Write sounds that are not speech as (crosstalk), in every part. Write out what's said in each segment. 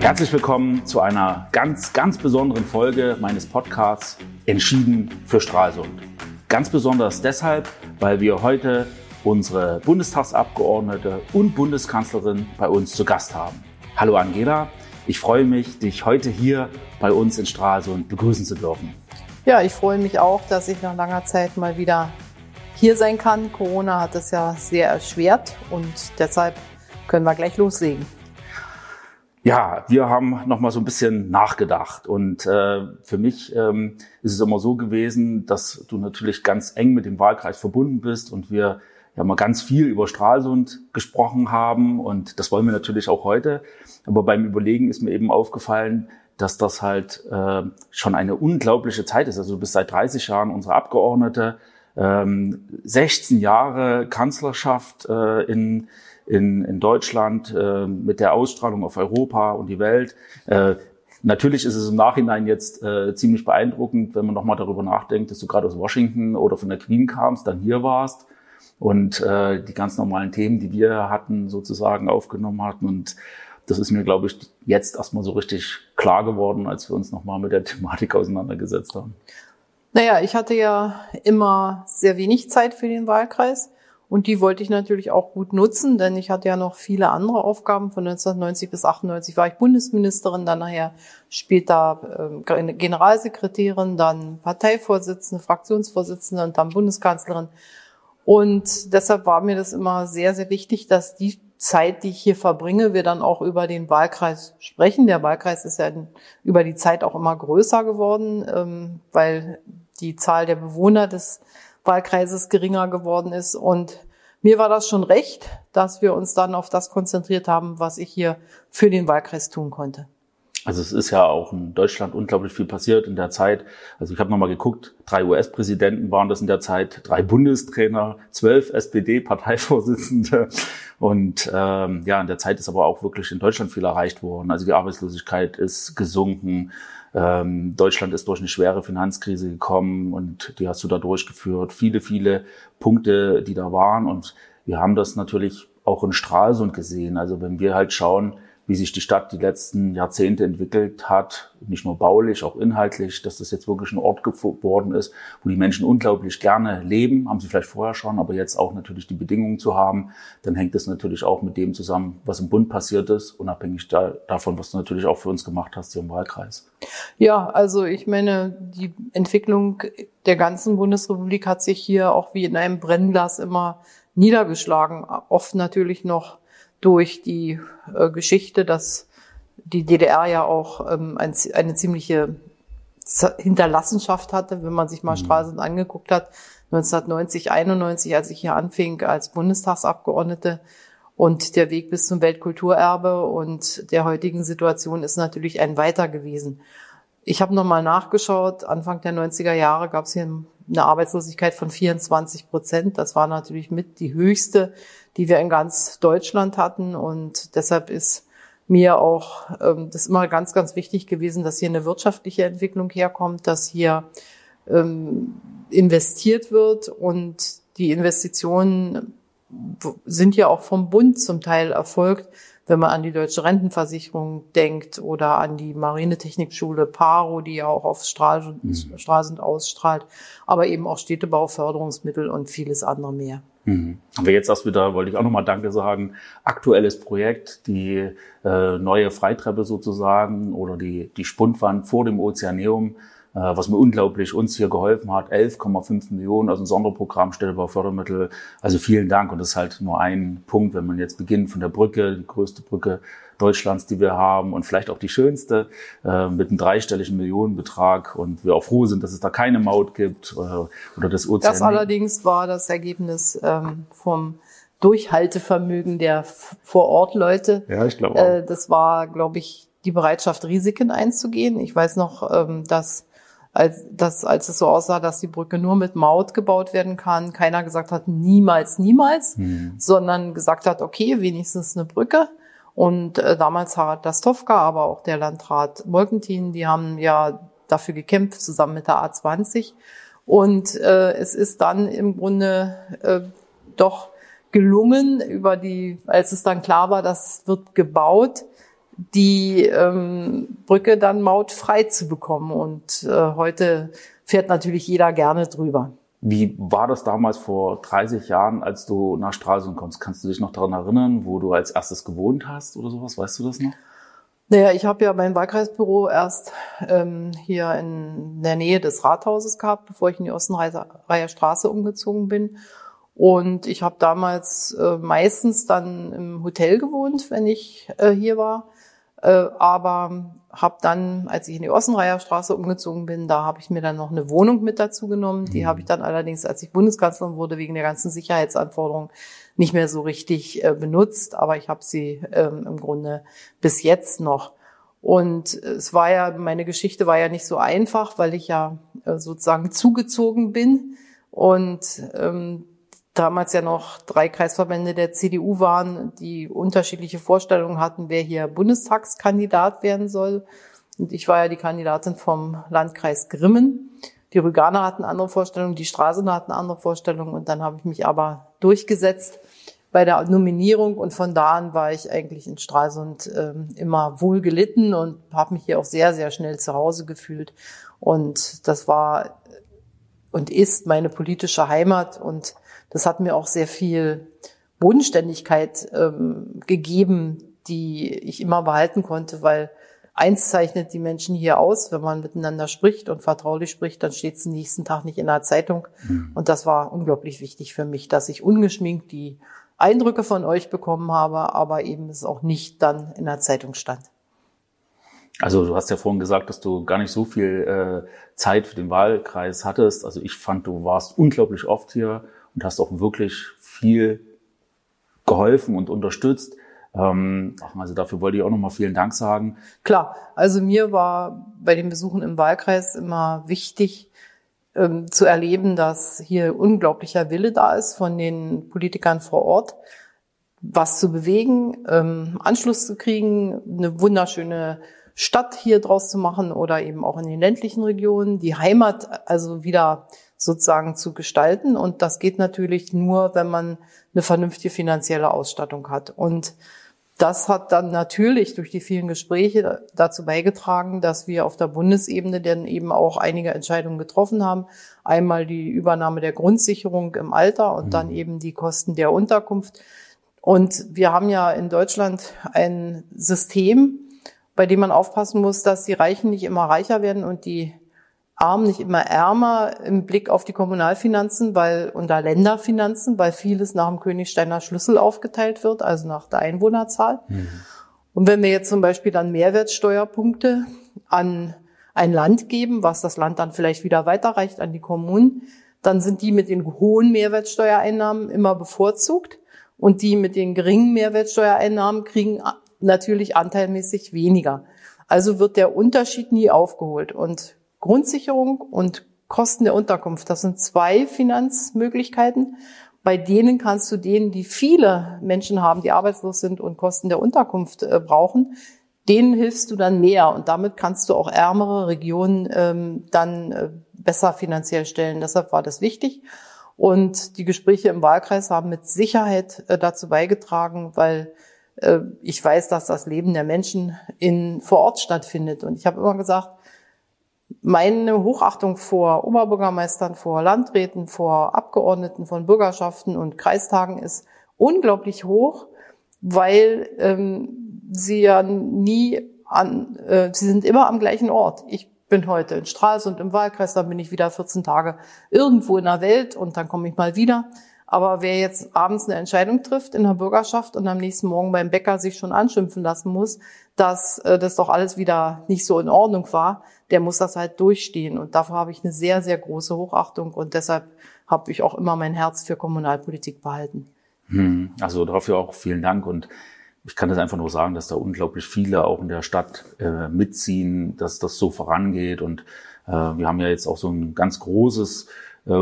Herzlich willkommen zu einer ganz, ganz besonderen Folge meines Podcasts Entschieden für Stralsund. Ganz besonders deshalb, weil wir heute unsere Bundestagsabgeordnete und Bundeskanzlerin bei uns zu Gast haben. Hallo Angela, ich freue mich, dich heute hier bei uns in Stralsund begrüßen zu dürfen. Ja, ich freue mich auch, dass ich nach langer Zeit mal wieder hier sein kann. Corona hat es ja sehr erschwert und deshalb können wir gleich loslegen. Ja, wir haben noch mal so ein bisschen nachgedacht und äh, für mich ähm, ist es immer so gewesen, dass du natürlich ganz eng mit dem Wahlkreis verbunden bist und wir ja mal ganz viel über Stralsund gesprochen haben und das wollen wir natürlich auch heute. Aber beim Überlegen ist mir eben aufgefallen, dass das halt äh, schon eine unglaubliche Zeit ist. Also du bist seit 30 Jahren unsere Abgeordnete, ähm, 16 Jahre Kanzlerschaft äh, in in, in Deutschland äh, mit der Ausstrahlung auf Europa und die Welt. Äh, natürlich ist es im Nachhinein jetzt äh, ziemlich beeindruckend, wenn man nochmal darüber nachdenkt, dass du gerade aus Washington oder von der Queen kamst, dann hier warst und äh, die ganz normalen Themen, die wir hatten, sozusagen aufgenommen hatten. Und das ist mir, glaube ich, jetzt erstmal so richtig klar geworden, als wir uns nochmal mit der (laughs) Thematik auseinandergesetzt haben. Naja, ich hatte ja immer sehr wenig Zeit für den Wahlkreis. Und die wollte ich natürlich auch gut nutzen, denn ich hatte ja noch viele andere Aufgaben. Von 1990 bis 98 war ich Bundesministerin, dann nachher später äh, Generalsekretärin, dann Parteivorsitzende, Fraktionsvorsitzende und dann Bundeskanzlerin. Und deshalb war mir das immer sehr, sehr wichtig, dass die Zeit, die ich hier verbringe, wir dann auch über den Wahlkreis sprechen. Der Wahlkreis ist ja über die Zeit auch immer größer geworden, ähm, weil die Zahl der Bewohner des Wahlkreises geringer geworden ist. Und mir war das schon recht, dass wir uns dann auf das konzentriert haben, was ich hier für den Wahlkreis tun konnte. Also es ist ja auch in Deutschland unglaublich viel passiert in der Zeit. Also ich habe nochmal geguckt, drei US-Präsidenten waren das in der Zeit, drei Bundestrainer, zwölf SPD-Parteivorsitzende. Und ähm, ja, in der Zeit ist aber auch wirklich in Deutschland viel erreicht worden. Also die Arbeitslosigkeit ist gesunken. Ähm, Deutschland ist durch eine schwere Finanzkrise gekommen und die hast du da durchgeführt. Viele, viele Punkte, die da waren. Und wir haben das natürlich auch in Stralsund gesehen. Also wenn wir halt schauen, wie sich die Stadt die letzten Jahrzehnte entwickelt hat, nicht nur baulich, auch inhaltlich, dass das jetzt wirklich ein Ort geworden ist, wo die Menschen unglaublich gerne leben, haben sie vielleicht vorher schon, aber jetzt auch natürlich die Bedingungen zu haben, dann hängt es natürlich auch mit dem zusammen, was im Bund passiert ist, unabhängig da, davon, was du natürlich auch für uns gemacht hast hier im Wahlkreis. Ja, also ich meine, die Entwicklung der ganzen Bundesrepublik hat sich hier auch wie in einem Brennglas immer niedergeschlagen. Oft natürlich noch durch die äh, Geschichte, dass die DDR ja auch ähm, ein, eine ziemliche Hinterlassenschaft hatte, wenn man sich mal mhm. Stralsund angeguckt hat. 1990, 91, als ich hier anfing als Bundestagsabgeordnete und der Weg bis zum Weltkulturerbe und der heutigen Situation ist natürlich ein weiter gewesen. Ich habe nochmal nachgeschaut, Anfang der 90er Jahre gab es hier eine Arbeitslosigkeit von 24 Prozent. Das war natürlich mit die höchste die wir in ganz Deutschland hatten. Und deshalb ist mir auch ähm, das immer ganz, ganz wichtig gewesen, dass hier eine wirtschaftliche Entwicklung herkommt, dass hier ähm, investiert wird und die Investitionen sind ja auch vom Bund zum Teil erfolgt, wenn man an die deutsche Rentenversicherung denkt oder an die Marinetechnikschule Paro, die ja auch auf Straßen, mhm. Straßen ausstrahlt, aber eben auch Städtebauförderungsmittel und vieles andere mehr. Mhm. Haben wir jetzt erst wieder, wollte ich auch nochmal Danke sagen, aktuelles Projekt, die äh, neue Freitreppe sozusagen oder die, die Spundwand vor dem Ozeaneum, äh, was mir unglaublich uns hier geholfen hat. 11,5 Millionen aus dem Sonderprogramm Städtebaufördermittel. Also vielen Dank. Und das ist halt nur ein Punkt, wenn man jetzt beginnt von der Brücke, die größte Brücke Deutschlands, die wir haben und vielleicht auch die schönste äh, mit einem dreistelligen Millionenbetrag und wir auch froh sind, dass es da keine Maut gibt äh, oder das Ozean. Das allerdings war das Ergebnis ähm, vom Durchhaltevermögen der Vorortleute. Ja, ich glaube. Äh, das war, glaube ich, die Bereitschaft, Risiken einzugehen. Ich weiß noch, ähm, dass als, dass, als es so aussah, dass die Brücke nur mit Maut gebaut werden kann, keiner gesagt hat, niemals, niemals, hm. sondern gesagt hat, okay, wenigstens eine Brücke. Und äh, damals Harald Dastowka, aber auch der Landrat Molkentin, die haben ja dafür gekämpft, zusammen mit der A20. Und äh, es ist dann im Grunde äh, doch gelungen, über die, als es dann klar war, das wird gebaut, die ähm, Brücke dann mautfrei zu bekommen. Und äh, heute fährt natürlich jeder gerne drüber. Wie war das damals vor 30 Jahren, als du nach Stralsund kommst? Kannst du dich noch daran erinnern, wo du als erstes gewohnt hast oder sowas? Weißt du das noch? Naja, ich habe ja mein Wahlkreisbüro erst ähm, hier in der Nähe des Rathauses gehabt, bevor ich in die Ostenreiher Straße umgezogen bin. Und ich habe damals äh, meistens dann im Hotel gewohnt, wenn ich äh, hier war. Äh, aber habe dann, als ich in die Ossenreiher Straße umgezogen bin, da habe ich mir dann noch eine Wohnung mit dazu genommen. Die mhm. habe ich dann allerdings, als ich Bundeskanzlerin wurde, wegen der ganzen Sicherheitsanforderungen nicht mehr so richtig äh, benutzt. Aber ich habe sie ähm, im Grunde bis jetzt noch. Und es war ja, meine Geschichte war ja nicht so einfach, weil ich ja äh, sozusagen zugezogen bin. Und ähm, damals ja noch drei Kreisverbände der CDU waren, die unterschiedliche Vorstellungen hatten, wer hier Bundestagskandidat werden soll. Und ich war ja die Kandidatin vom Landkreis Grimmen. Die Rüganer hatten andere Vorstellungen, die Straßener hatten andere Vorstellungen und dann habe ich mich aber durchgesetzt bei der Nominierung und von da an war ich eigentlich in Stralsund äh, immer wohl gelitten und habe mich hier auch sehr, sehr schnell zu Hause gefühlt. Und das war und ist meine politische Heimat und das hat mir auch sehr viel Bodenständigkeit ähm, gegeben, die ich immer behalten konnte, weil eins zeichnet die Menschen hier aus, wenn man miteinander spricht und vertraulich spricht, dann steht es den nächsten Tag nicht in der Zeitung. Mhm. Und das war unglaublich wichtig für mich, dass ich ungeschminkt die Eindrücke von euch bekommen habe, aber eben es auch nicht dann in der Zeitung stand. Also du hast ja vorhin gesagt, dass du gar nicht so viel äh, Zeit für den Wahlkreis hattest. Also ich fand, du warst unglaublich oft hier und hast auch wirklich viel geholfen und unterstützt. Ähm, also dafür wollte ich auch nochmal vielen Dank sagen. Klar, also mir war bei den Besuchen im Wahlkreis immer wichtig ähm, zu erleben, dass hier unglaublicher Wille da ist von den Politikern vor Ort, was zu bewegen, ähm, Anschluss zu kriegen, eine wunderschöne Stadt hier draus zu machen oder eben auch in den ländlichen Regionen, die Heimat also wieder sozusagen zu gestalten. Und das geht natürlich nur, wenn man eine vernünftige finanzielle Ausstattung hat. Und das hat dann natürlich durch die vielen Gespräche dazu beigetragen, dass wir auf der Bundesebene dann eben auch einige Entscheidungen getroffen haben. Einmal die Übernahme der Grundsicherung im Alter und dann mhm. eben die Kosten der Unterkunft. Und wir haben ja in Deutschland ein System, bei dem man aufpassen muss, dass die Reichen nicht immer reicher werden und die Armen nicht immer ärmer im Blick auf die Kommunalfinanzen, weil unter Länderfinanzen, weil vieles nach dem Königsteiner Schlüssel aufgeteilt wird, also nach der Einwohnerzahl. Mhm. Und wenn wir jetzt zum Beispiel dann Mehrwertsteuerpunkte an ein Land geben, was das Land dann vielleicht wieder weiterreicht an die Kommunen, dann sind die mit den hohen Mehrwertsteuereinnahmen immer bevorzugt und die mit den geringen Mehrwertsteuereinnahmen kriegen natürlich anteilmäßig weniger. Also wird der Unterschied nie aufgeholt. Und Grundsicherung und Kosten der Unterkunft. Das sind zwei Finanzmöglichkeiten. Bei denen kannst du denen, die viele Menschen haben, die arbeitslos sind und Kosten der Unterkunft äh, brauchen, denen hilfst du dann mehr und damit kannst du auch ärmere Regionen ähm, dann äh, besser finanziell stellen. Deshalb war das wichtig. Und die Gespräche im Wahlkreis haben mit Sicherheit äh, dazu beigetragen, weil äh, ich weiß, dass das Leben der Menschen in, vor Ort stattfindet. Und ich habe immer gesagt, meine Hochachtung vor Oberbürgermeistern, vor Landräten, vor Abgeordneten von Bürgerschaften und Kreistagen ist unglaublich hoch, weil ähm, sie ja nie an, äh, sie sind immer am gleichen Ort. Ich bin heute in Stralsund im Wahlkreis, dann bin ich wieder 14 Tage irgendwo in der Welt und dann komme ich mal wieder. Aber wer jetzt abends eine Entscheidung trifft in der Bürgerschaft und am nächsten Morgen beim Bäcker sich schon anschimpfen lassen muss, dass äh, das doch alles wieder nicht so in Ordnung war, der muss das halt durchstehen. Und dafür habe ich eine sehr, sehr große Hochachtung und deshalb habe ich auch immer mein Herz für Kommunalpolitik behalten. Hm, also dafür auch vielen Dank und ich kann das einfach nur sagen, dass da unglaublich viele auch in der Stadt äh, mitziehen, dass das so vorangeht und äh, wir haben ja jetzt auch so ein ganz großes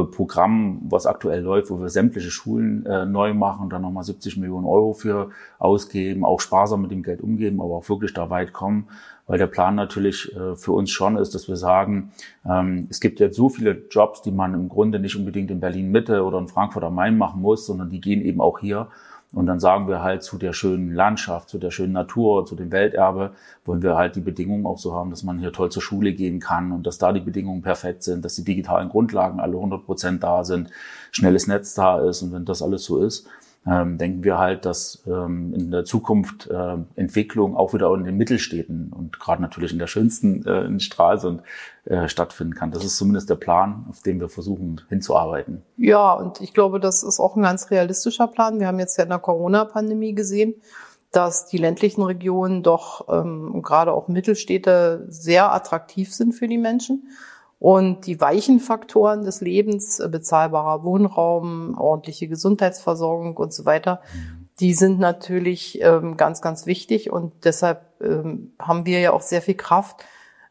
Programm, was aktuell läuft, wo wir sämtliche Schulen äh, neu machen, dann nochmal 70 Millionen Euro für ausgeben, auch sparsam mit dem Geld umgeben, aber auch wirklich da weit kommen, weil der Plan natürlich äh, für uns schon ist, dass wir sagen, ähm, es gibt jetzt so viele Jobs, die man im Grunde nicht unbedingt in Berlin Mitte oder in Frankfurt am Main machen muss, sondern die gehen eben auch hier. Und dann sagen wir halt zu der schönen Landschaft, zu der schönen Natur, zu dem Welterbe, wollen wir halt die Bedingungen auch so haben, dass man hier toll zur Schule gehen kann und dass da die Bedingungen perfekt sind, dass die digitalen Grundlagen alle 100 Prozent da sind, schnelles Netz da ist. Und wenn das alles so ist, ähm, denken wir halt, dass ähm, in der Zukunft äh, Entwicklung auch wieder in den Mittelstädten und gerade natürlich in der schönsten äh, in Stralsund äh, stattfinden kann. Das ist zumindest der Plan, auf dem wir versuchen hinzuarbeiten. Ja, und ich glaube, das ist auch ein ganz realistischer Plan. Wir haben jetzt ja in der Corona-Pandemie gesehen, dass die ländlichen Regionen doch ähm, gerade auch Mittelstädte sehr attraktiv sind für die Menschen. Und die weichen Faktoren des Lebens, äh, bezahlbarer Wohnraum, ordentliche Gesundheitsversorgung und so weiter, die sind natürlich ähm, ganz, ganz wichtig. Und deshalb ähm, haben wir ja auch sehr viel Kraft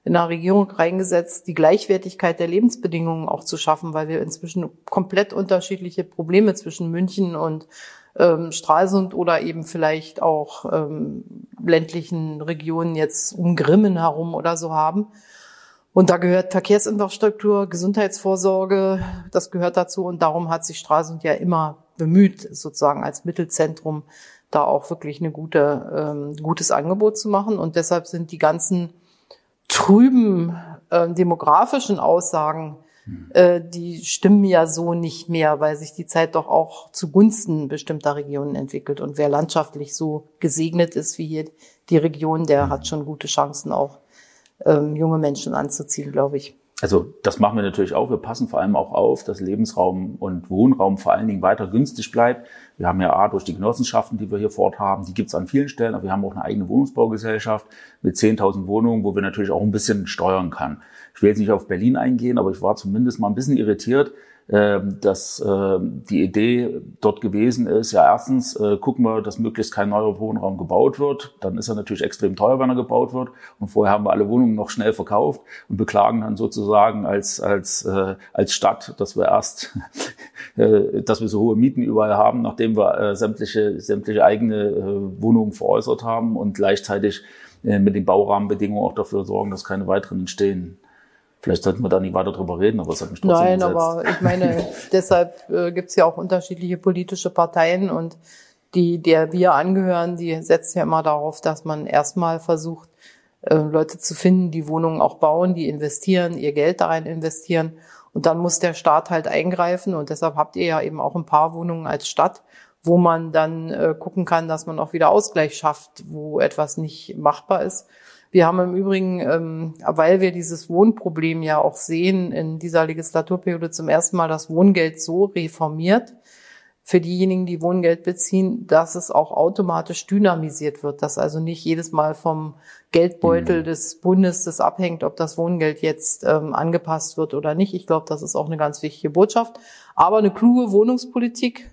in der Regierung reingesetzt, die Gleichwertigkeit der Lebensbedingungen auch zu schaffen, weil wir inzwischen komplett unterschiedliche Probleme zwischen München und ähm, Stralsund oder eben vielleicht auch ähm, ländlichen Regionen jetzt um Grimmen herum oder so haben. Und da gehört Verkehrsinfrastruktur, Gesundheitsvorsorge, das gehört dazu. Und darum hat sich Stralsund ja immer bemüht, sozusagen als Mittelzentrum da auch wirklich eine gute, ähm, gutes Angebot zu machen. Und deshalb sind die ganzen trüben äh, demografischen Aussagen, äh, die stimmen ja so nicht mehr, weil sich die Zeit doch auch zugunsten bestimmter Regionen entwickelt. Und wer landschaftlich so gesegnet ist wie hier die Region, der hat schon gute Chancen auch ähm, junge Menschen anzuziehen, glaube ich. Also das machen wir natürlich auch. Wir passen vor allem auch auf, dass Lebensraum und Wohnraum vor allen Dingen weiter günstig bleibt. Wir haben ja A, durch die Genossenschaften, die wir hier fort haben, die gibt es an vielen Stellen, aber wir haben auch eine eigene Wohnungsbaugesellschaft mit 10.000 Wohnungen, wo wir natürlich auch ein bisschen steuern kann. Ich will jetzt nicht auf Berlin eingehen, aber ich war zumindest mal ein bisschen irritiert, dass äh, die Idee dort gewesen ist, ja erstens äh, gucken wir, dass möglichst kein neuer Wohnraum gebaut wird. Dann ist er natürlich extrem teuer, wenn er gebaut wird. Und vorher haben wir alle Wohnungen noch schnell verkauft und beklagen dann sozusagen als, als, äh, als Stadt, dass wir erst, (laughs) äh, dass wir so hohe Mieten überall haben, nachdem wir sämtliche, sämtliche eigene Wohnungen veräußert haben und gleichzeitig mit den Baurahmenbedingungen auch dafür sorgen, dass keine weiteren entstehen. Vielleicht sollten wir da nicht weiter drüber reden, aber es hat mich trotzdem Nein, gesetzt. aber ich meine, (laughs) deshalb äh, gibt es ja auch unterschiedliche politische Parteien und die, der wir angehören, die setzen ja immer darauf, dass man erstmal versucht, äh, Leute zu finden, die Wohnungen auch bauen, die investieren, ihr Geld da rein investieren. Und dann muss der Staat halt eingreifen. Und deshalb habt ihr ja eben auch ein paar Wohnungen als Stadt, wo man dann äh, gucken kann, dass man auch wieder Ausgleich schafft, wo etwas nicht machbar ist. Wir haben im Übrigen, ähm, weil wir dieses Wohnproblem ja auch sehen, in dieser Legislaturperiode zum ersten Mal das Wohngeld so reformiert für diejenigen, die Wohngeld beziehen, dass es auch automatisch dynamisiert wird, dass also nicht jedes Mal vom Geldbeutel mhm. des Bundes das abhängt, ob das Wohngeld jetzt ähm, angepasst wird oder nicht. Ich glaube, das ist auch eine ganz wichtige Botschaft. Aber eine kluge Wohnungspolitik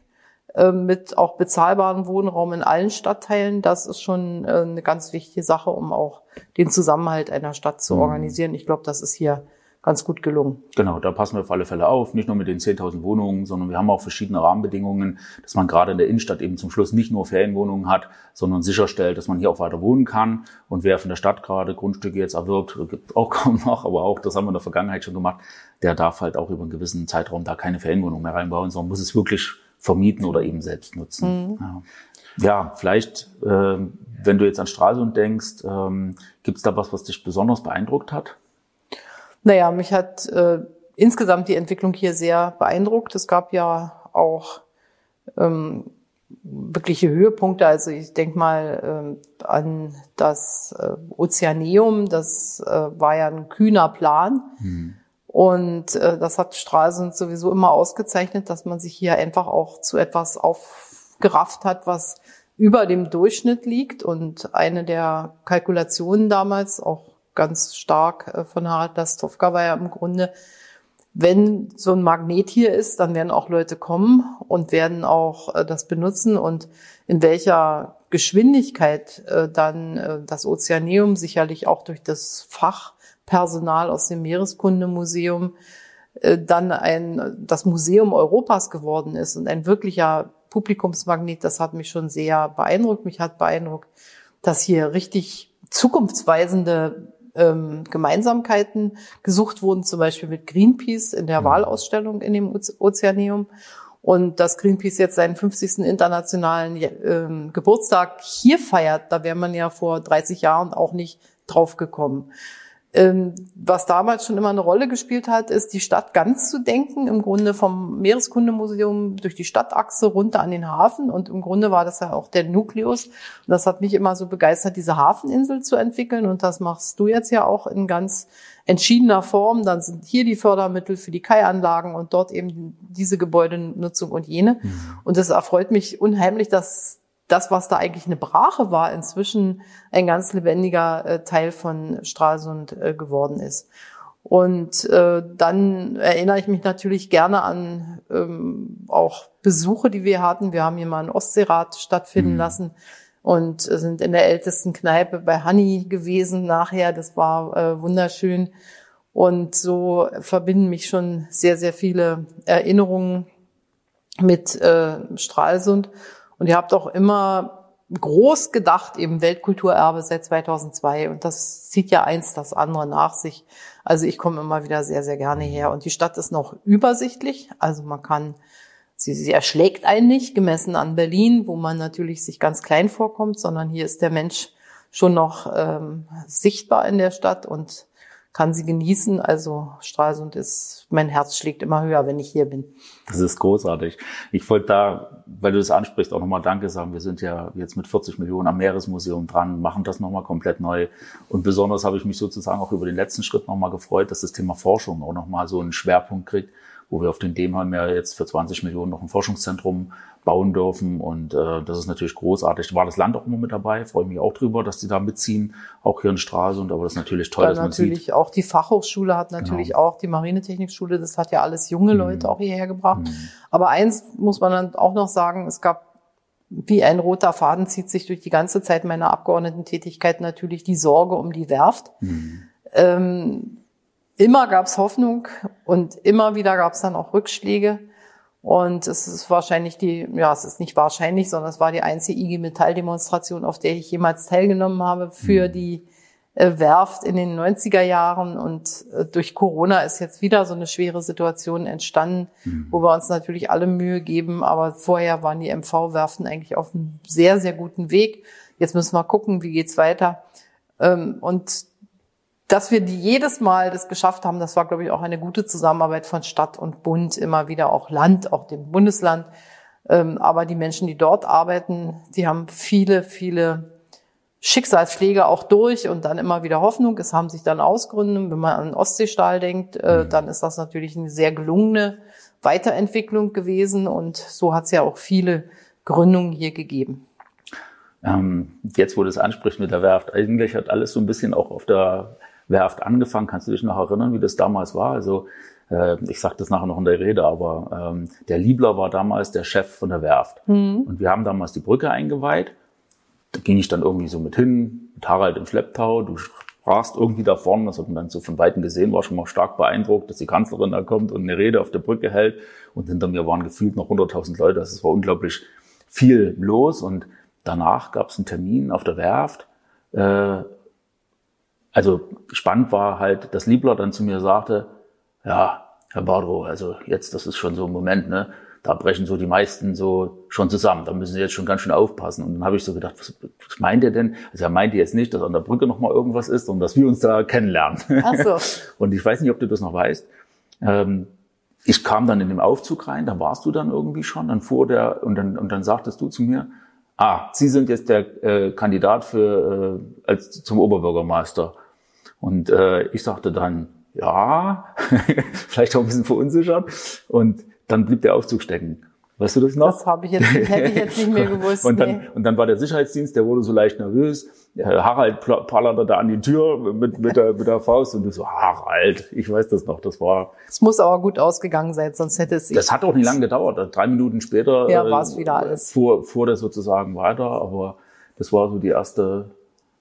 mit auch bezahlbaren Wohnraum in allen Stadtteilen. Das ist schon äh, eine ganz wichtige Sache, um auch den Zusammenhalt einer Stadt zu mhm. organisieren. Ich glaube, das ist hier ganz gut gelungen. Genau, da passen wir auf alle Fälle auf. Nicht nur mit den 10.000 Wohnungen, sondern wir haben auch verschiedene Rahmenbedingungen, dass man gerade in der Innenstadt eben zum Schluss nicht nur Ferienwohnungen hat, sondern sicherstellt, dass man hier auch weiter wohnen kann. Und wer von der Stadt gerade Grundstücke jetzt erwirbt, gibt auch (laughs) kaum noch, aber auch, das haben wir in der Vergangenheit schon gemacht, der darf halt auch über einen gewissen Zeitraum da keine Ferienwohnung mehr reinbauen, sondern muss es wirklich vermieten oder eben selbst nutzen. Mhm. Ja. ja. vielleicht, äh, wenn du jetzt an Stralsund denkst, ähm, gibt es da was, was dich besonders beeindruckt hat? Naja, mich hat äh, insgesamt die Entwicklung hier sehr beeindruckt. Es gab ja auch ähm, wirkliche Höhepunkte. Also ich denke mal äh, an das äh, Ozeaneum, das äh, war ja ein kühner Plan. Mhm. Und äh, das hat Stralsund sowieso immer ausgezeichnet, dass man sich hier einfach auch zu etwas aufgerafft hat, was über dem Durchschnitt liegt. Und eine der Kalkulationen damals, auch ganz stark äh, von Harald Lastowka, war ja im Grunde, wenn so ein Magnet hier ist, dann werden auch Leute kommen und werden auch äh, das benutzen und in welcher Geschwindigkeit äh, dann äh, das Ozeaneum sicherlich auch durch das Fach Personal aus dem Meereskundemuseum äh, dann ein, das Museum Europas geworden ist und ein wirklicher Publikumsmagnet, das hat mich schon sehr beeindruckt. Mich hat beeindruckt, dass hier richtig zukunftsweisende ähm, Gemeinsamkeiten gesucht wurden, zum Beispiel mit Greenpeace in der mhm. Wahlausstellung in dem Ozeaneum. Und dass Greenpeace jetzt seinen 50. internationalen ähm, Geburtstag hier feiert, da wäre man ja vor 30 Jahren auch nicht drauf gekommen. Ähm, was damals schon immer eine Rolle gespielt hat, ist die Stadt ganz zu denken, im Grunde vom Meereskundemuseum durch die Stadtachse runter an den Hafen. Und im Grunde war das ja auch der Nukleus. Und das hat mich immer so begeistert, diese Hafeninsel zu entwickeln. Und das machst du jetzt ja auch in ganz entschiedener Form. Dann sind hier die Fördermittel für die Kaianlagen und dort eben diese Gebäudenutzung und jene. Mhm. Und es erfreut mich unheimlich, dass das, was da eigentlich eine Brache war, inzwischen ein ganz lebendiger äh, Teil von Stralsund äh, geworden ist. Und äh, dann erinnere ich mich natürlich gerne an ähm, auch Besuche, die wir hatten. Wir haben hier mal ein Ostseerat stattfinden mhm. lassen und sind in der ältesten Kneipe bei Hanni gewesen nachher. Das war äh, wunderschön. Und so verbinden mich schon sehr, sehr viele Erinnerungen mit äh, Stralsund. Und ihr habt auch immer groß gedacht, eben Weltkulturerbe seit 2002. Und das zieht ja eins das andere nach sich. Also ich komme immer wieder sehr, sehr gerne her. Und die Stadt ist noch übersichtlich. Also man kann, sie, sie erschlägt einen nicht, gemessen an Berlin, wo man natürlich sich ganz klein vorkommt, sondern hier ist der Mensch schon noch ähm, sichtbar in der Stadt und kann sie genießen. Also Stralsund ist, mein Herz schlägt immer höher, wenn ich hier bin. Das ist großartig. Ich wollte da, weil du das ansprichst, auch nochmal Danke sagen. Wir sind ja jetzt mit 40 Millionen am Meeresmuseum dran, machen das nochmal komplett neu. Und besonders habe ich mich sozusagen auch über den letzten Schritt nochmal gefreut, dass das Thema Forschung auch nochmal so einen Schwerpunkt kriegt, wo wir auf den Demheim ja jetzt für 20 Millionen noch ein Forschungszentrum bauen dürfen. Und äh, das ist natürlich großartig. War das Land auch immer mit dabei? Freue mich auch drüber, dass die da mitziehen, auch hier in Stralsund. Aber das ist natürlich toll, ja, dass man natürlich auch die Fachhochschule hat natürlich genau. auch die Marinetechnikschule. Das hat ja alles junge mhm. Leute mhm. auch hierher gebracht. Mhm. Aber eins muss man dann auch noch sagen: Es gab wie ein roter Faden zieht sich durch die ganze Zeit meiner Abgeordnetentätigkeit natürlich die Sorge um die Werft. Mhm. Ähm, immer gab es Hoffnung und immer wieder gab es dann auch Rückschläge. Und es ist wahrscheinlich die, ja, es ist nicht wahrscheinlich, sondern es war die einzige IG Metall-Demonstration, auf der ich jemals teilgenommen habe für mhm. die äh, Werft in den 90er Jahren. Und äh, durch Corona ist jetzt wieder so eine schwere Situation entstanden, mhm. wo wir uns natürlich alle Mühe geben. Aber vorher waren die MV-Werften eigentlich auf einem sehr, sehr guten Weg. Jetzt müssen wir gucken, wie geht's weiter. Ähm, und dass wir die jedes Mal das geschafft haben, das war, glaube ich, auch eine gute Zusammenarbeit von Stadt und Bund, immer wieder auch Land, auch dem Bundesland. Ähm, aber die Menschen, die dort arbeiten, die haben viele, viele Schicksalsschläge auch durch und dann immer wieder Hoffnung. Es haben sich dann Ausgründe. Wenn man an Ostseestahl denkt, äh, mhm. dann ist das natürlich eine sehr gelungene Weiterentwicklung gewesen und so hat es ja auch viele Gründungen hier gegeben. Ähm, jetzt, wo du es ansprichst mit der Werft, eigentlich hat alles so ein bisschen auch auf der Werft angefangen. Kannst du dich noch erinnern, wie das damals war? Also äh, ich sage das nachher noch in der Rede, aber ähm, der Liebler war damals der Chef von der Werft. Mhm. Und wir haben damals die Brücke eingeweiht. Da ging ich dann irgendwie so mit hin, mit Harald im Schlepptau. Du sprachst irgendwie da vorne, das hat man dann so von Weitem gesehen, war schon mal stark beeindruckt, dass die Kanzlerin da kommt und eine Rede auf der Brücke hält. Und hinter mir waren gefühlt noch 100.000 Leute. Das war unglaublich viel los. Und danach gab es einen Termin auf der Werft. Äh, also spannend war halt, dass Liebler dann zu mir sagte, ja, Herr Bardro, also jetzt, das ist schon so ein Moment, ne? Da brechen so die meisten so schon zusammen. Da müssen Sie jetzt schon ganz schön aufpassen. Und dann habe ich so gedacht, was, was meint er denn? Also er meinte jetzt nicht, dass an der Brücke nochmal irgendwas ist, sondern dass wir uns da kennenlernen. Ach so. (laughs) Und ich weiß nicht, ob du das noch weißt. Ähm, ich kam dann in den Aufzug rein, da warst du dann irgendwie schon, dann fuhr der und dann und dann sagtest du zu mir, ah, Sie sind jetzt der äh, Kandidat für äh, als zum Oberbürgermeister. Und äh, ich sagte dann, ja, (laughs) vielleicht auch ein bisschen verunsichert. Und dann blieb der Aufzug stecken. Weißt du das noch? Das habe ich jetzt, hätte ich jetzt nicht mehr (laughs) gewusst. und, dann, nee. und dann war der Sicherheitsdienst, der wurde so leicht nervös. Harald pallerte da an die Tür mit, mit, der, mit der Faust und du so, Harald, ich weiß das noch, das war... Es muss aber gut ausgegangen sein, sonst hätte es sich... Das hat auch nicht lange gedauert. Drei Minuten später ja, war es wieder alles. Fuhr, fuhr das sozusagen weiter, aber das war so die erste,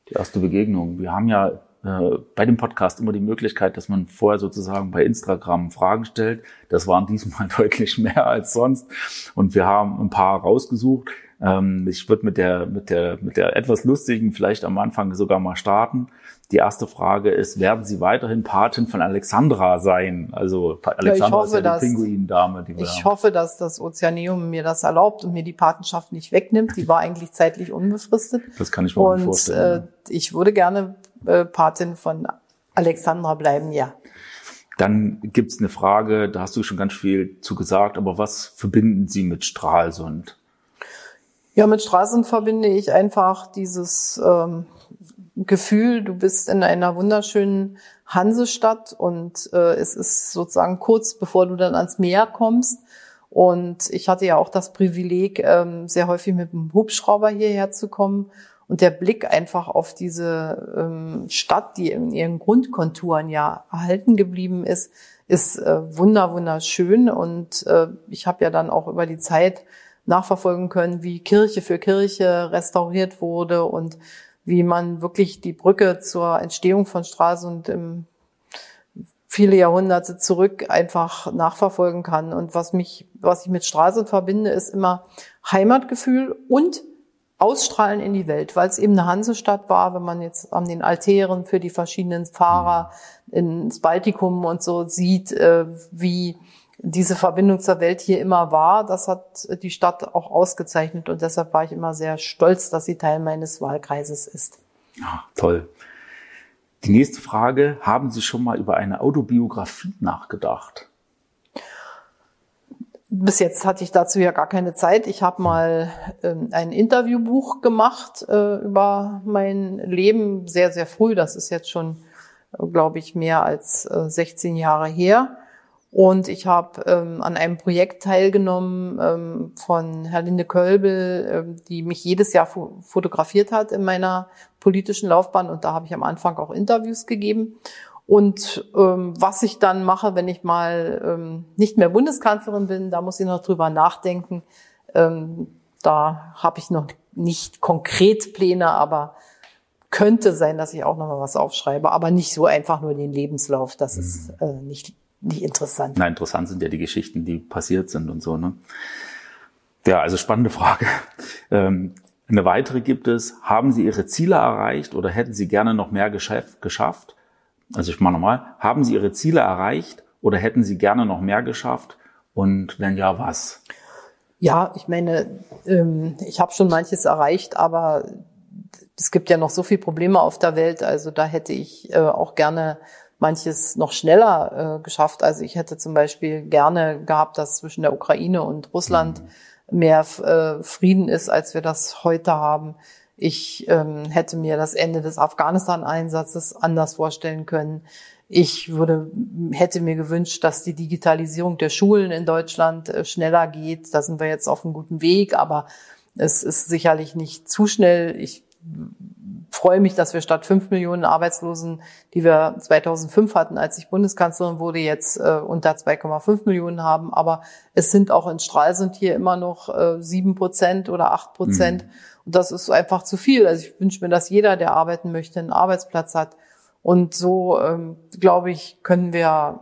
die erste Begegnung. Wir haben ja äh, bei dem Podcast immer die Möglichkeit, dass man vorher sozusagen bei Instagram Fragen stellt. Das waren diesmal (laughs) deutlich mehr als sonst. Und wir haben ein paar rausgesucht. Ähm, ich würde mit der, mit der, mit der etwas lustigen vielleicht am Anfang sogar mal starten. Die erste Frage ist, werden Sie weiterhin Patin von Alexandra sein? Also Alexandra ja, hoffe, ist ja die Pinguindame. Die wir ich haben. hoffe, dass das Ozeaneum mir das erlaubt und mir die Patenschaft nicht wegnimmt. Die war eigentlich zeitlich unbefristet. Das kann ich mir und, vorstellen. Äh, ich würde gerne äh, Patin von Alexandra bleiben, ja. Dann gibt's eine Frage, da hast du schon ganz viel zu gesagt, aber was verbinden Sie mit Stralsund? Ja, mit Stralsund verbinde ich einfach dieses ähm, Gefühl, du bist in einer wunderschönen Hansestadt und äh, es ist sozusagen kurz bevor du dann ans Meer kommst. Und ich hatte ja auch das Privileg, ähm, sehr häufig mit dem Hubschrauber hierher zu kommen. Und der Blick einfach auf diese ähm, Stadt, die in ihren Grundkonturen ja erhalten geblieben ist, ist äh, wunder wunderschön. Und äh, ich habe ja dann auch über die Zeit nachverfolgen können, wie Kirche für Kirche restauriert wurde und wie man wirklich die Brücke zur Entstehung von Stralsund im viele Jahrhunderte zurück einfach nachverfolgen kann. Und was mich, was ich mit Stralsund verbinde, ist immer Heimatgefühl und Ausstrahlen in die Welt, weil es eben eine Hansestadt war, wenn man jetzt an den Altären für die verschiedenen Fahrer ins Baltikum und so sieht, äh, wie diese Verbindung zur Welt hier immer war. Das hat die Stadt auch ausgezeichnet und deshalb war ich immer sehr stolz, dass sie Teil meines Wahlkreises ist. Ja, toll. Die nächste Frage, haben Sie schon mal über eine Autobiografie nachgedacht? Bis jetzt hatte ich dazu ja gar keine Zeit. Ich habe mal ähm, ein Interviewbuch gemacht äh, über mein Leben sehr, sehr früh. Das ist jetzt schon, äh, glaube ich, mehr als äh, 16 Jahre her. Und ich habe ähm, an einem Projekt teilgenommen ähm, von Herlinde Kölbel, ähm, die mich jedes Jahr fo fotografiert hat in meiner politischen Laufbahn. Und da habe ich am Anfang auch Interviews gegeben. Und ähm, was ich dann mache, wenn ich mal ähm, nicht mehr Bundeskanzlerin bin, da muss ich noch drüber nachdenken. Ähm, da habe ich noch nicht konkret Pläne, aber könnte sein, dass ich auch noch mal was aufschreibe, aber nicht so einfach nur den Lebenslauf. Das mhm. ist äh, nicht nicht interessant. Nein, interessant sind ja die Geschichten, die passiert sind und so. Ne? Ja, also spannende Frage. (laughs) Ähm, eine weitere gibt es, haben Sie Ihre Ziele erreicht oder hätten Sie gerne noch mehr geschafft? Also ich mache nochmal, haben Sie Ihre Ziele erreicht oder hätten Sie gerne noch mehr geschafft? Und wenn ja, was? Ja, ich meine, ähm, ich habe schon manches erreicht, aber es gibt ja noch so viele Probleme auf der Welt. Also da hätte ich äh, auch gerne manches noch schneller äh, geschafft. Also ich hätte zum Beispiel gerne gehabt, dass zwischen der Ukraine und Russland mhm. mehr äh, Frieden ist, als wir das heute haben. Ich ähm, hätte mir das Ende des Afghanistan-Einsatzes anders vorstellen können. Ich würde, hätte mir gewünscht, dass die Digitalisierung der Schulen in Deutschland äh, schneller geht. Da sind wir jetzt auf einem guten Weg, aber es ist sicherlich nicht zu schnell. Ich freue mich, dass wir statt fünf Millionen Arbeitslosen, die wir 2005 hatten, als ich Bundeskanzlerin wurde, jetzt äh, unter 2,5 Millionen haben. Aber es sind auch in Stralsund hier immer noch äh, sieben Prozent oder acht Prozent. Mhm. Und das ist einfach zu viel. Also ich wünsche mir, dass jeder, der arbeiten möchte, einen Arbeitsplatz hat. Und so, ähm, glaube ich, können wir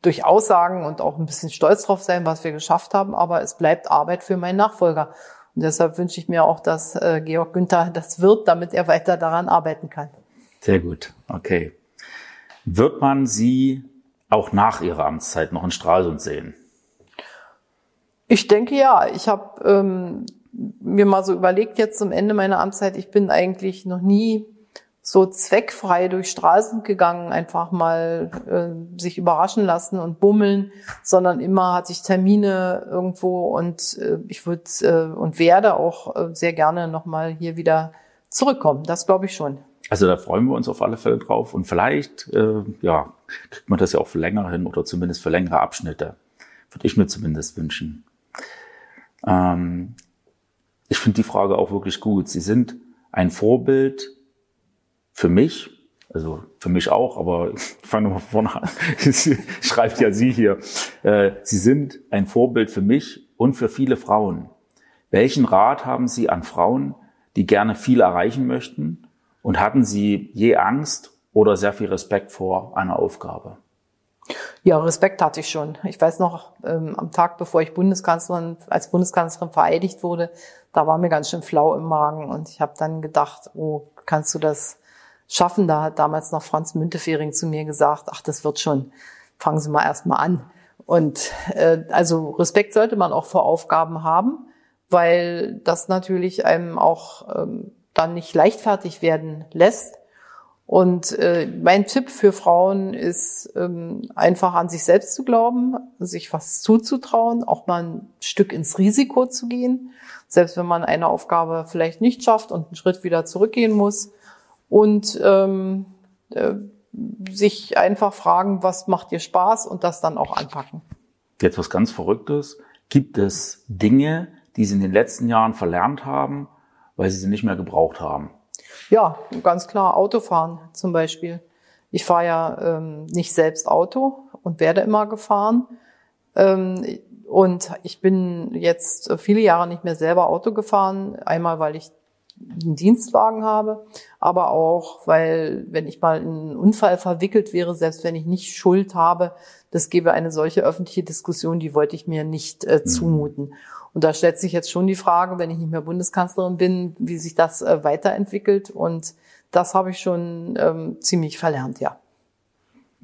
durch Aussagen und auch ein bisschen stolz drauf sein, was wir geschafft haben. Aber es bleibt Arbeit für meinen Nachfolger. Und deshalb wünsche ich mir auch, dass äh, Georg Günther das wird, damit er weiter daran arbeiten kann. Sehr gut, okay. Wird man Sie auch nach Ihrer Amtszeit noch in Stralsund sehen? Ich denke ja. Ich habe ähm, mir mal so überlegt jetzt zum Ende meiner Amtszeit, ich bin eigentlich noch nie so zweckfrei durch Straßen gegangen, einfach mal äh, sich überraschen lassen und bummeln, sondern immer hatte ich Termine irgendwo und äh, ich würde äh, und werde auch äh, sehr gerne nochmal hier wieder zurückkommen. Das glaube ich schon. Also da freuen wir uns auf alle Fälle drauf und vielleicht äh, ja kriegt man das ja auch für länger hin oder zumindest für längere Abschnitte. Würde ich mir zumindest wünschen. Ähm, ich finde die Frage auch wirklich gut. Sie sind ein Vorbild für mich, also für mich auch, aber (laughs) ich fange nochmal vorne an, (laughs) schreibt ja sie hier, äh, Sie sind ein Vorbild für mich und für viele Frauen. Welchen Rat haben Sie an Frauen, die gerne viel erreichen möchten? Und hatten Sie je Angst oder sehr viel Respekt vor einer Aufgabe? Ja, Respekt hatte ich schon. Ich weiß noch, ähm, am Tag, bevor ich Bundeskanzlerin, als Bundeskanzlerin vereidigt wurde, da war mir ganz schön flau im Magen und ich habe dann gedacht, oh, kannst du das schaffen? Da hat damals noch Franz Müntefering zu mir gesagt, ach, das wird schon, fangen Sie mal erst mal an. Und äh, also Respekt sollte man auch vor Aufgaben haben, weil das natürlich einem auch ähm, dann nicht leichtfertig werden lässt. Und äh, mein Tipp für Frauen ist ähm, einfach an sich selbst zu glauben, sich was zuzutrauen, auch mal ein Stück ins Risiko zu gehen, selbst wenn man eine Aufgabe vielleicht nicht schafft und einen Schritt wieder zurückgehen muss. Und ähm, äh, sich einfach fragen, was macht dir Spaß und das dann auch anpacken. Jetzt was ganz Verrücktes. Gibt es Dinge, die Sie in den letzten Jahren verlernt haben, weil Sie sie nicht mehr gebraucht haben? Ja, ganz klar Autofahren zum Beispiel. Ich fahre ja ähm, nicht selbst Auto und werde immer gefahren. Ähm, und ich bin jetzt viele Jahre nicht mehr selber Auto gefahren. Einmal, weil ich einen Dienstwagen habe, aber auch, weil wenn ich mal in einen Unfall verwickelt wäre, selbst wenn ich nicht Schuld habe, das gäbe eine solche öffentliche Diskussion, die wollte ich mir nicht äh, mhm. zumuten. Und da stellt sich jetzt schon die Frage, wenn ich nicht mehr Bundeskanzlerin bin, wie sich das äh, weiterentwickelt. Und das habe ich schon ähm, ziemlich verlernt, ja.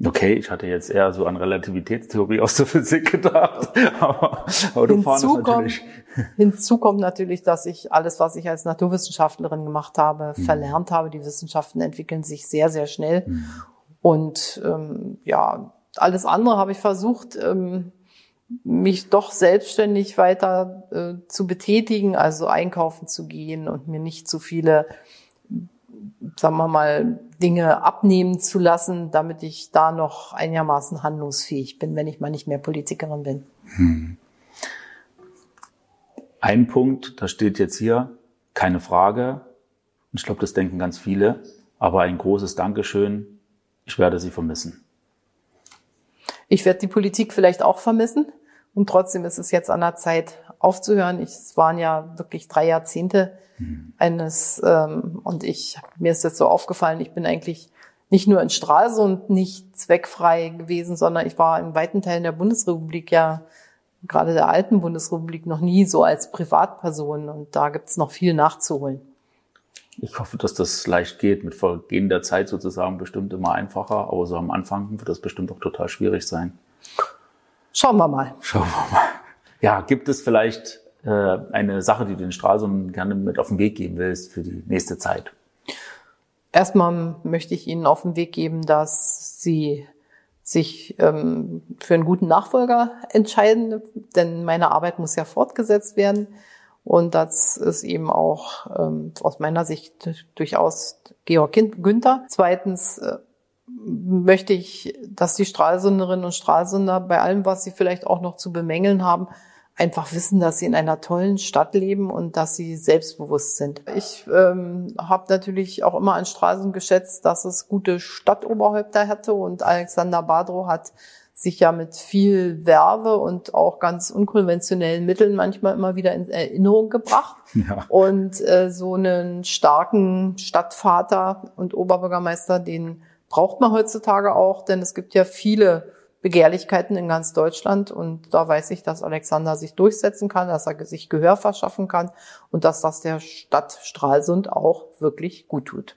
Okay, ich hatte jetzt eher so an Relativitätstheorie aus der Physik gedacht. (laughs) Aber Autofahren hinzu ist natürlich. Kommt, (laughs) hinzu kommt natürlich, dass ich alles, was ich als Naturwissenschaftlerin gemacht habe, mhm. verlernt habe. Die Wissenschaften entwickeln sich sehr, sehr schnell. Mhm. Und ähm, ja, alles andere habe ich versucht, ähm, mich doch selbstständig weiter äh, zu betätigen, also einkaufen zu gehen und mir nicht zu viele, sagen wir mal, Dinge abnehmen zu lassen, damit ich da noch einigermaßen handlungsfähig bin, wenn ich mal nicht mehr Politikerin bin. Hm. Ein Punkt, da steht jetzt hier, keine Frage. Und ich glaube, das denken ganz viele. Aber ein großes Dankeschön. Ich werde Sie vermissen. Ich werde die Politik vielleicht auch vermissen. Und trotzdem ist es jetzt an der Zeit aufzuhören. Ich, es waren ja wirklich drei Jahrzehnte mhm. eines, ähm, und ich, mir ist jetzt so aufgefallen, ich bin eigentlich nicht nur in Stralsund nicht zweckfrei gewesen, sondern ich war in weiten Teilen der Bundesrepublik ja, gerade der alten Bundesrepublik, noch nie so als Privatperson. Und da gibt's noch viel nachzuholen. Ich hoffe, dass das leicht geht. Mit Vergehen der Zeit sozusagen bestimmt immer einfacher, aber so am Anfang wird das bestimmt auch total schwierig sein. Schauen wir mal. Schauen wir mal. Ja, gibt es vielleicht äh, eine Sache, die du den Stralsund gerne mit auf den Weg geben willst für die nächste Zeit? Erstmal möchte ich Ihnen auf den Weg geben, dass Sie sich ähm, für einen guten Nachfolger entscheiden, denn meine Arbeit muss ja fortgesetzt werden. Und das ist eben auch ähm, aus meiner Sicht durchaus Georg Günther. Zweitens äh, möchte ich, dass die Stralsunderinnen und Stralsunder bei allem, was sie vielleicht auch noch zu bemängeln haben, einfach wissen, dass sie in einer tollen Stadt leben und dass sie selbstbewusst sind. Ich ähm, habe natürlich auch immer an Stralsund geschätzt, dass es gute Stadtoberhäupter hatte und Alexander Badrow hat sich ja mit viel Werbe und auch ganz unkonventionellen Mitteln manchmal immer wieder in Erinnerung gebracht. Ja. Und äh, so einen starken Stadtvater und Oberbürgermeister, den braucht man heutzutage auch, denn es gibt ja viele Begehrlichkeiten in ganz Deutschland und da weiß ich, dass Alexander sich durchsetzen kann, dass er sich Gehör verschaffen kann und dass das der Stadt Stralsund auch wirklich gut tut.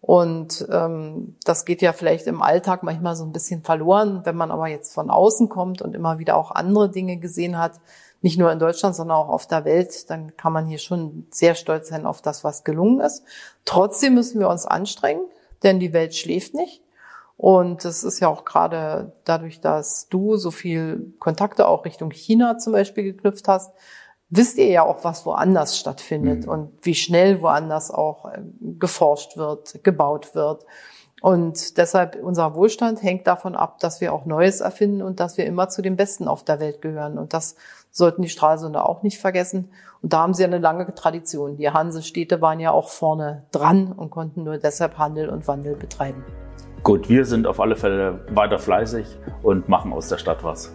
Und ähm, das geht ja vielleicht im Alltag manchmal so ein bisschen verloren, wenn man aber jetzt von außen kommt und immer wieder auch andere Dinge gesehen hat, nicht nur in Deutschland, sondern auch auf der Welt, dann kann man hier schon sehr stolz sein auf das, was gelungen ist. Trotzdem müssen wir uns anstrengen denn die Welt schläft nicht. Und es ist ja auch gerade dadurch, dass du so viel Kontakte auch Richtung China zum Beispiel geknüpft hast, wisst ihr ja auch, was woanders stattfindet mhm. und wie schnell woanders auch äh, geforscht wird, gebaut wird. Und deshalb unser Wohlstand hängt davon ab, dass wir auch Neues erfinden und dass wir immer zu den Besten auf der Welt gehören. Und das sollten die Stralsunder auch nicht vergessen. Und da haben sie eine lange Tradition. Die Hansestädte waren ja auch vorne dran und konnten nur deshalb Handel und Wandel betreiben. Gut, wir sind auf alle Fälle weiter fleißig und machen aus der Stadt was.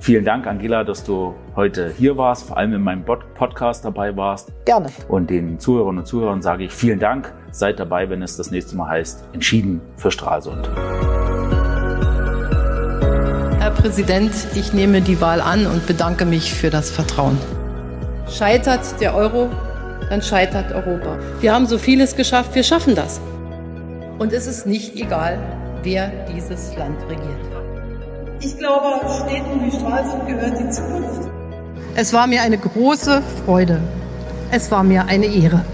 Vielen Dank, Angela, dass du heute hier warst, vor allem in meinem Podcast dabei warst. Gerne. Und den Zuhörerinnen und Zuhörern sage ich vielen Dank. Seid dabei, wenn es das nächste Mal heißt, entschieden für Stralsund. Herr Präsident, ich nehme die Wahl an und bedanke mich für das Vertrauen. Scheitert der Euro, dann scheitert Europa. Wir haben so vieles geschafft, wir schaffen das. Und es ist nicht egal, wer dieses Land regiert. Ich glaube, Städten wie Stralsund gehört die Zukunft. Es war mir eine große Freude. Es war mir eine Ehre.